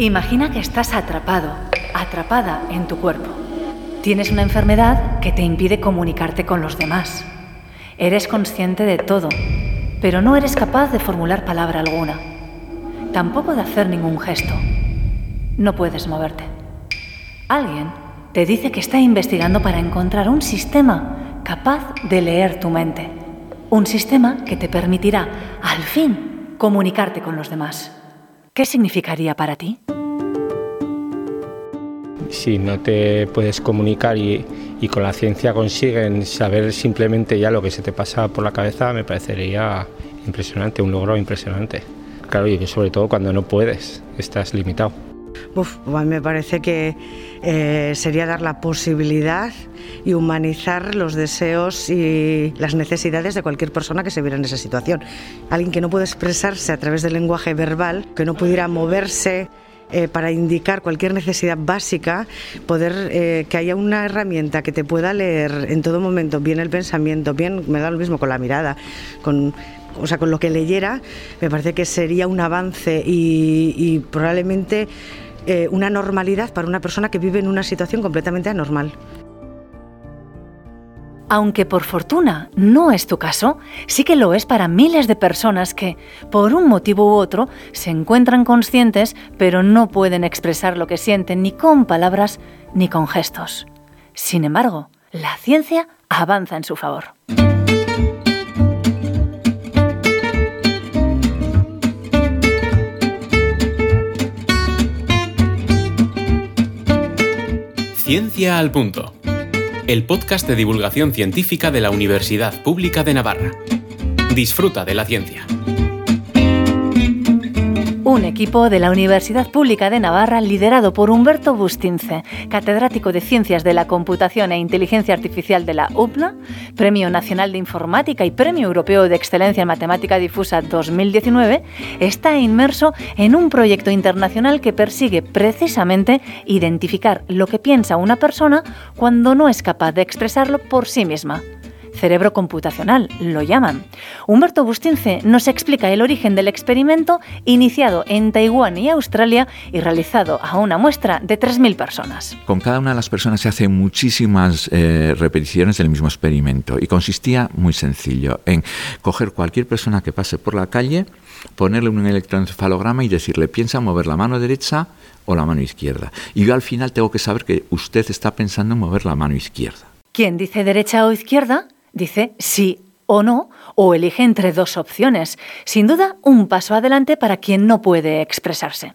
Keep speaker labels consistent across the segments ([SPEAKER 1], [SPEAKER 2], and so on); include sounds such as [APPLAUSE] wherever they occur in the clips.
[SPEAKER 1] Imagina que estás atrapado, atrapada en tu cuerpo. Tienes una enfermedad que te impide comunicarte con los demás. Eres consciente de todo, pero no eres capaz de formular palabra alguna. Tampoco de hacer ningún gesto. No puedes moverte. Alguien te dice que está investigando para encontrar un sistema capaz de leer tu mente. Un sistema que te permitirá, al fin, comunicarte con los demás. ¿Qué significaría para ti?
[SPEAKER 2] Si no te puedes comunicar y, con la ciencia consiguen saber simplemente ya lo que se te pasa por la cabeza, me parecería impresionante, un logro impresionante. Claro, y sobre todo cuando no puedes, estás limitado.
[SPEAKER 3] A mí me parece que eh, sería dar la posibilidad y humanizar los deseos y las necesidades de cualquier persona que se viera en esa situación. Alguien que no puede expresarse a través del lenguaje verbal, que no pudiera moverse eh, para indicar cualquier necesidad básica, poder eh, que haya una herramienta que te pueda leer en todo momento, bien el pensamiento, bien, me da lo mismo con la mirada, con o sea, con lo que leyera, me parece que sería un avance y, probablemente eh, una normalidad para una persona que vive en una situación completamente anormal.
[SPEAKER 1] Aunque por fortuna no es tu caso, sí que lo es para miles de personas que, por un motivo u otro, se encuentran conscientes pero no pueden expresar lo que sienten ni con palabras ni con gestos. Sin embargo, la ciencia avanza en su favor.
[SPEAKER 4] Ciencia al punto el podcast de divulgación científica de la Universidad Pública de Navarra. Disfruta de la ciencia.
[SPEAKER 1] Un equipo de la Universidad Pública de Navarra liderado por Humberto Bustince, catedrático de Ciencias de la Computación e Inteligencia Artificial de la UPNA, Premio Nacional de Informática y Premio Europeo de Excelencia en Matemática Difusa 2019, está inmerso en un proyecto internacional que persigue precisamente identificar lo que piensa una persona cuando no es capaz de expresarlo por sí misma cerebro computacional, lo llaman. Humberto Bustince nos explica el origen del experimento iniciado en Taiwán y Australia y realizado a una muestra de 3.000 personas.
[SPEAKER 5] Con cada una de las personas se hacen muchísimas eh, repeticiones del mismo experimento y consistía muy sencillo en coger cualquier persona que pase por la calle, ponerle un electroencefalograma y decirle piensa mover la mano derecha o la mano izquierda. Y yo al final tengo que saber que usted está pensando en mover la mano izquierda.
[SPEAKER 1] ¿Quién dice derecha o izquierda? Dice sí o no, o elige entre dos opciones. Sin duda, un paso adelante para quien no puede expresarse.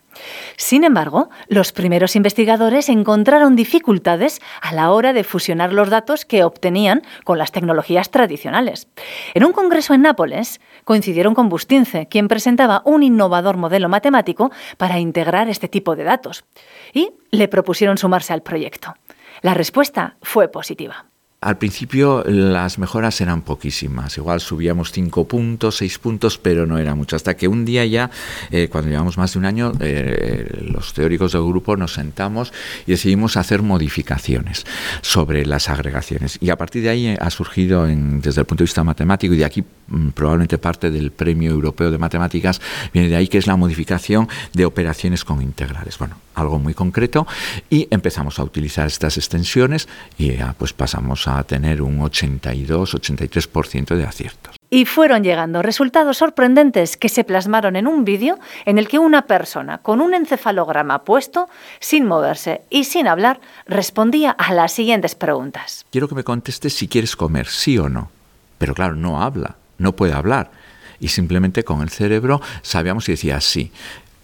[SPEAKER 1] Sin embargo, los primeros investigadores encontraron dificultades a la hora de fusionar los datos que obtenían con las tecnologías tradicionales. En un congreso en Nápoles, coincidieron con Bustince, quien presentaba un innovador modelo matemático para integrar este tipo de datos, y le propusieron sumarse al proyecto. La respuesta fue positiva.
[SPEAKER 5] Al principio las mejoras eran poquísimas, igual subíamos cinco puntos, seis puntos, pero no era mucho. Hasta que un día ya, eh, cuando llevamos más de un año, eh, los teóricos del grupo nos sentamos y decidimos hacer modificaciones sobre las agregaciones. Y a partir de ahí ha surgido, desde el punto de vista matemático, y de aquí mm, probablemente parte del Premio Europeo de Matemáticas, viene de ahí que es la modificación de operaciones con integrales. Bueno, algo muy concreto, y empezamos a utilizar estas extensiones y ya pues pasamos a a tener un 82-83% de aciertos.
[SPEAKER 1] Y fueron llegando resultados sorprendentes que se plasmaron en un vídeo en el que una persona con un encefalograma puesto, sin moverse y sin hablar, respondía a las siguientes preguntas.
[SPEAKER 5] Quiero que me contestes si quieres comer, sí o no. Pero claro, no habla, no puede hablar. Y simplemente con el cerebro sabíamos si decía sí.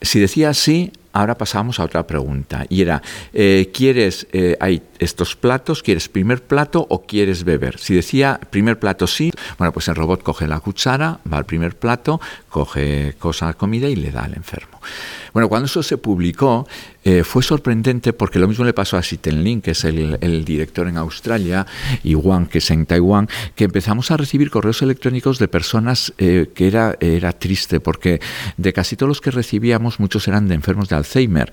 [SPEAKER 5] Si decía sí, ahora pasamos a otra pregunta. Y era, eh, ¿quieres, eh, hay estos platos, quieres primer plato o quieres beber? Si decía primer plato sí, bueno, pues el robot coge la cuchara, va al primer plato, coge cosa, comida y le da al enfermo. Bueno, cuando eso se publicó, eh, fue sorprendente porque lo mismo le pasó a Siten Lin, que es el, director en Australia, y Wang, que es en Taiwán, que empezamos a recibir correos electrónicos de personas que era, era triste, porque de casi todos los que recibíamos, muchos eran de enfermos de Alzheimer.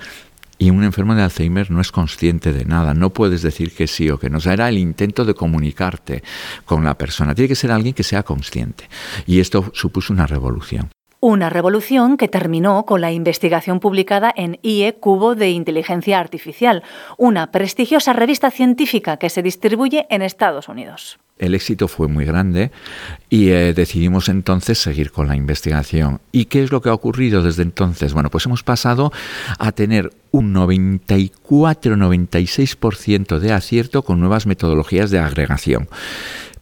[SPEAKER 5] Y un enfermo de Alzheimer no es consciente de nada, no puedes decir que sí o que no. O sea, era el intento de comunicarte con la persona. Tiene que ser alguien que sea consciente. Y esto supuso una revolución.
[SPEAKER 1] Una revolución que terminó con la investigación publicada en IE Cubo de Inteligencia Artificial, una prestigiosa revista científica que se distribuye en Estados Unidos.
[SPEAKER 5] El éxito fue muy grande y eh, decidimos entonces seguir con la investigación. ¿Y qué es lo que ha ocurrido desde entonces? Bueno, pues hemos pasado a tener un 94-96% de acierto con nuevas metodologías de agregación.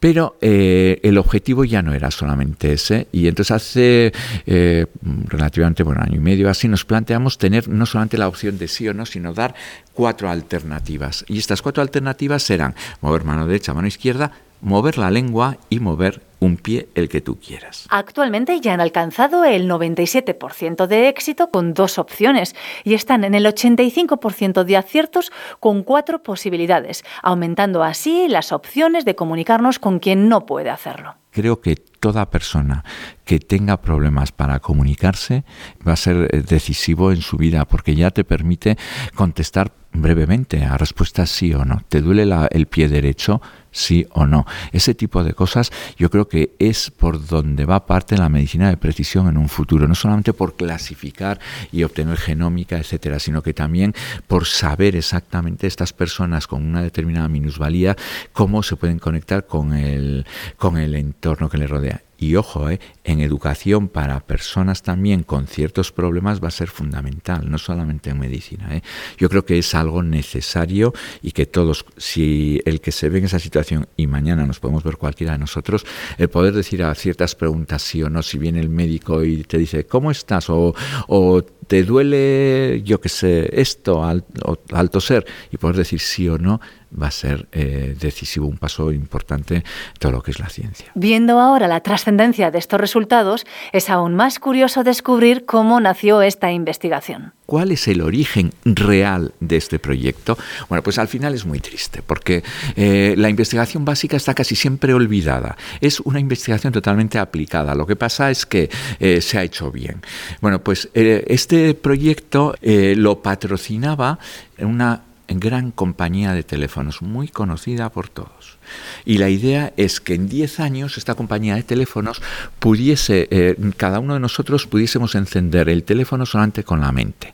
[SPEAKER 5] Pero eh, el objetivo ya no era solamente ese y entonces hace eh, relativamente bueno, año y medio así nos planteamos tener no solamente la opción de sí o no, sino dar cuatro alternativas. Y estas cuatro alternativas serán mover mano derecha, mano izquierda, mover la lengua y mover un pie el que tú quieras.
[SPEAKER 1] Actualmente ya han alcanzado el 97% de éxito con dos opciones y están en el 85% de aciertos con cuatro posibilidades, aumentando así las opciones de comunicarnos con quien no puede hacerlo.
[SPEAKER 5] Creo que toda persona que tenga problemas para comunicarse va a ser eh, decisivo en su vida porque ya te permite contestar brevemente a respuestas sí o no. ¿Te duele el pie derecho? Sí o no. Ese tipo de cosas yo creo que es por donde va parte la medicina de precisión en un futuro, no solamente por clasificar y obtener genómica, etcétera, sino que también por saber exactamente estas personas con una determinada minusvalía cómo se pueden conectar con el, con el entorno que les rodea. Y ojo, eh, en educación para personas también con ciertos problemas va a ser fundamental, no solamente en medicina. Eh. Yo creo que es algo necesario y que todos, si el que se ve en esa situación y mañana nos podemos ver cualquiera de nosotros, el poder decir a ciertas preguntas sí o no, si viene el médico y te dice, ¿cómo estás? O, o te duele, yo qué sé, esto al, al, toser y poder decir sí o no va a ser eh, decisivo, un paso importante en todo lo que es la ciencia.
[SPEAKER 1] Viendo ahora la trascendencia de estos resultados, es aún más curioso descubrir cómo nació esta investigación.
[SPEAKER 5] ¿Cuál es el origen real de este proyecto? Bueno, pues al final es muy triste, porque eh, la investigación básica está casi siempre olvidada. Es una investigación totalmente aplicada. Lo que pasa es que eh, se ha hecho bien. Bueno, pues este proyecto lo patrocinaba una gran compañía de teléfonos, muy conocida por todos. Y la idea es que en 10 años esta compañía de teléfonos pudiese, eh, cada uno de nosotros pudiésemos encender el teléfono solamente con la mente.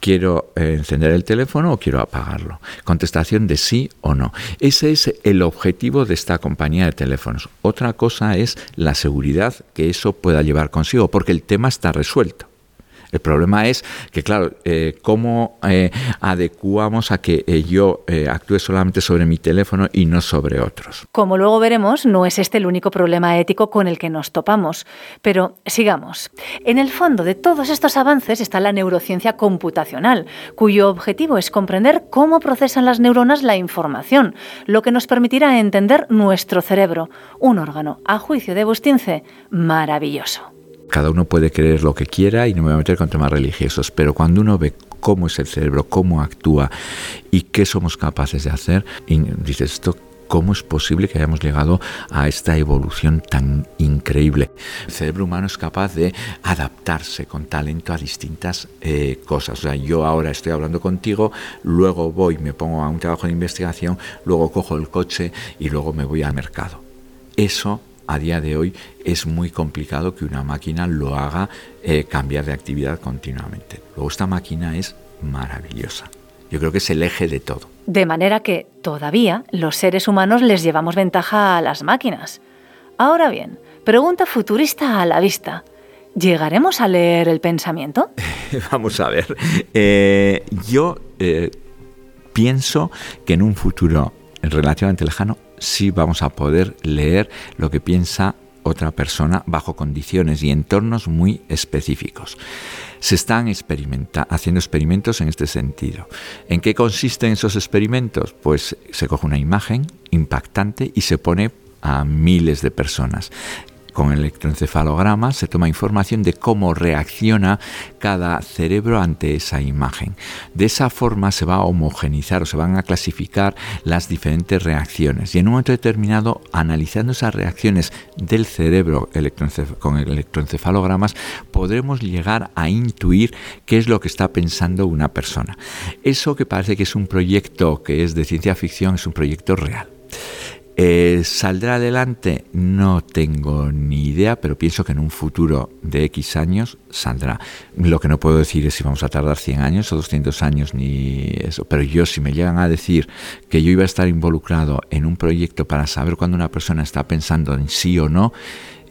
[SPEAKER 5] ¿Quiero eh, encender el teléfono o quiero apagarlo? Contestación de sí o no. Ese es el objetivo de esta compañía de teléfonos. Otra cosa es la seguridad que eso pueda llevar consigo, porque el tema está resuelto. El problema es que, claro, eh, cómo eh, adecuamos a que eh, yo actúe solamente sobre mi teléfono y no sobre otros.
[SPEAKER 1] Como luego veremos, no es este el único problema ético con el que nos topamos. Pero sigamos. En el fondo de todos estos avances está la neurociencia computacional, cuyo objetivo es comprender cómo procesan las neuronas la información, lo que nos permitirá entender nuestro cerebro, un órgano, a juicio de Bustince, maravilloso.
[SPEAKER 5] Cada uno puede creer lo que quiera y no me voy a meter con temas religiosos, pero cuando uno ve cómo es el cerebro, cómo actúa y qué somos capaces de hacer, y dices esto ¿Cómo es posible que hayamos llegado a esta evolución tan increíble? El cerebro humano es capaz de adaptarse con talento a distintas eh, cosas. O sea, yo ahora estoy hablando contigo, luego voy, me pongo a un trabajo de investigación, luego cojo el coche y luego me voy al mercado. Eso a día de hoy es muy complicado que una máquina lo haga eh, cambiar de actividad continuamente. Luego esta máquina es maravillosa. Yo creo que es el eje de todo.
[SPEAKER 1] De manera que todavía los seres humanos les llevamos ventaja a las máquinas. Ahora bien, pregunta futurista a la vista. ¿Llegaremos a leer el pensamiento? [LAUGHS]
[SPEAKER 5] Vamos a ver. Eh, yo eh, pienso que en un futuro relativamente lejano sí vamos a poder leer lo que piensa otra persona bajo condiciones y entornos muy específicos. Se están haciendo experimentos en este sentido. ¿En qué consisten esos experimentos? Pues se coge una imagen impactante y se pone a miles de personas con electroencefalograma se toma información de cómo reacciona cada cerebro ante esa imagen. De esa forma se va a homogenizar o se van a clasificar las diferentes reacciones y en un momento determinado, analizando esas reacciones del cerebro con electroencefalogramas, podremos llegar a intuir qué es lo que está pensando una persona. Eso que parece que es un proyecto que es de ciencia ficción es un proyecto real. Eh, ¿Saldrá adelante? No tengo ni idea, pero pienso que en un futuro de X años saldrá. Lo que no puedo decir es si vamos a tardar 100 años o 200 años ni eso, pero yo si me llegan a decir que yo iba a estar involucrado en un proyecto para saber cuándo una persona está pensando en sí o no,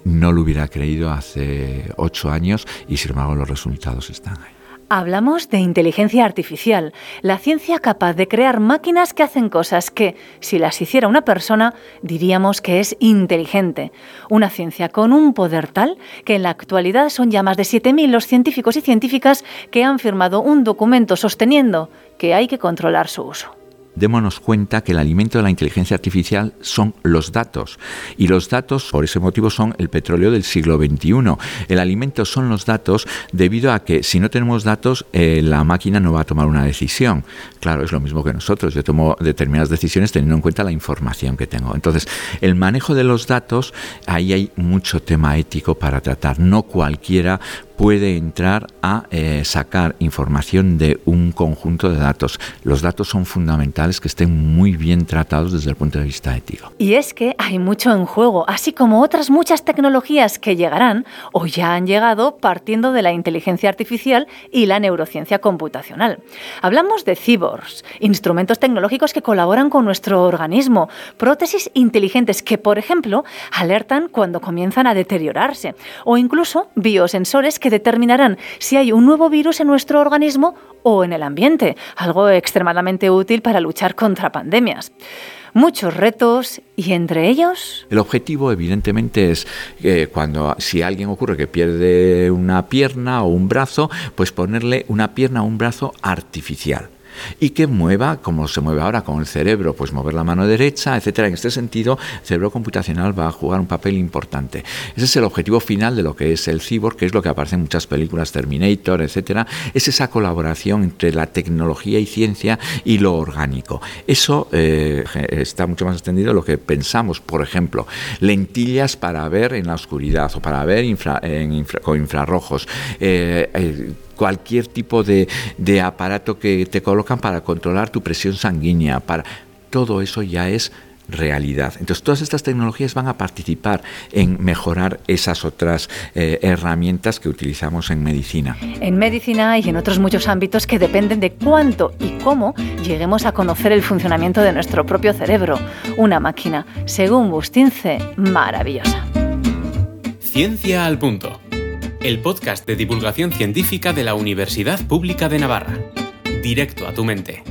[SPEAKER 5] no lo hubiera creído hace 8 años y sin embargo los resultados están ahí.
[SPEAKER 1] Hablamos de inteligencia artificial, la ciencia capaz de crear máquinas que hacen cosas que, si las hiciera una persona, diríamos que es inteligente. Una ciencia con un poder tal que en la actualidad son ya más de 7.000 los científicos y científicas que han firmado un documento sosteniendo que hay que controlar su uso
[SPEAKER 5] démonos cuenta que el alimento de la inteligencia artificial son los datos. Y los datos, por ese motivo, son el petróleo del siglo XXI. El alimento son los datos debido a que si no tenemos datos, eh, la máquina no va a tomar una decisión. Claro, es lo mismo que nosotros. Yo tomo determinadas decisiones teniendo en cuenta la información que tengo. Entonces, el manejo de los datos, ahí hay mucho tema ético para tratar. No cualquiera puede entrar a eh, sacar información de un conjunto de datos. Los datos son fundamentales que estén muy bien tratados desde el punto de vista ético.
[SPEAKER 1] Y es que hay mucho en juego, así como otras muchas tecnologías que llegarán o ya han llegado partiendo de la inteligencia artificial y la neurociencia computacional. Hablamos de cyborgs, instrumentos tecnológicos que colaboran con nuestro organismo, prótesis inteligentes que, por ejemplo, alertan cuando comienzan a deteriorarse, o incluso biosensores que determinarán si hay un nuevo virus en nuestro organismo o en el ambiente, algo extremadamente útil para luchar contra pandemias. Muchos retos y entre ellos...
[SPEAKER 5] El objetivo evidentemente es que eh, cuando si alguien ocurre que pierde una pierna o un brazo, pues ponerle una pierna o un brazo artificial y que mueva, como se mueve ahora con el cerebro, pues mover la mano derecha, etcétera. En este sentido, el cerebro computacional va a jugar un papel importante. Ese es el objetivo final de lo que es el cyborg, que es lo que aparece en muchas películas, Terminator, etcétera. Es esa colaboración entre la tecnología y ciencia y lo orgánico. Eso eh, está mucho más extendido de lo que pensamos. Por ejemplo, lentillas para ver en la oscuridad o para ver con infrarrojos. Eh, eh, cualquier tipo de, de aparato que te colocan para controlar tu presión sanguínea, para todo eso ya es realidad. Entonces, todas estas tecnologías van a participar en mejorar esas otras eh, herramientas que utilizamos en medicina.
[SPEAKER 1] En medicina y en otros muchos ámbitos que dependen de cuánto y cómo lleguemos a conocer el funcionamiento de nuestro propio cerebro. Una máquina, según Bustince, maravillosa.
[SPEAKER 4] Ciencia al punto el podcast de divulgación científica de la Universidad Pública de Navarra. Directo a tu mente.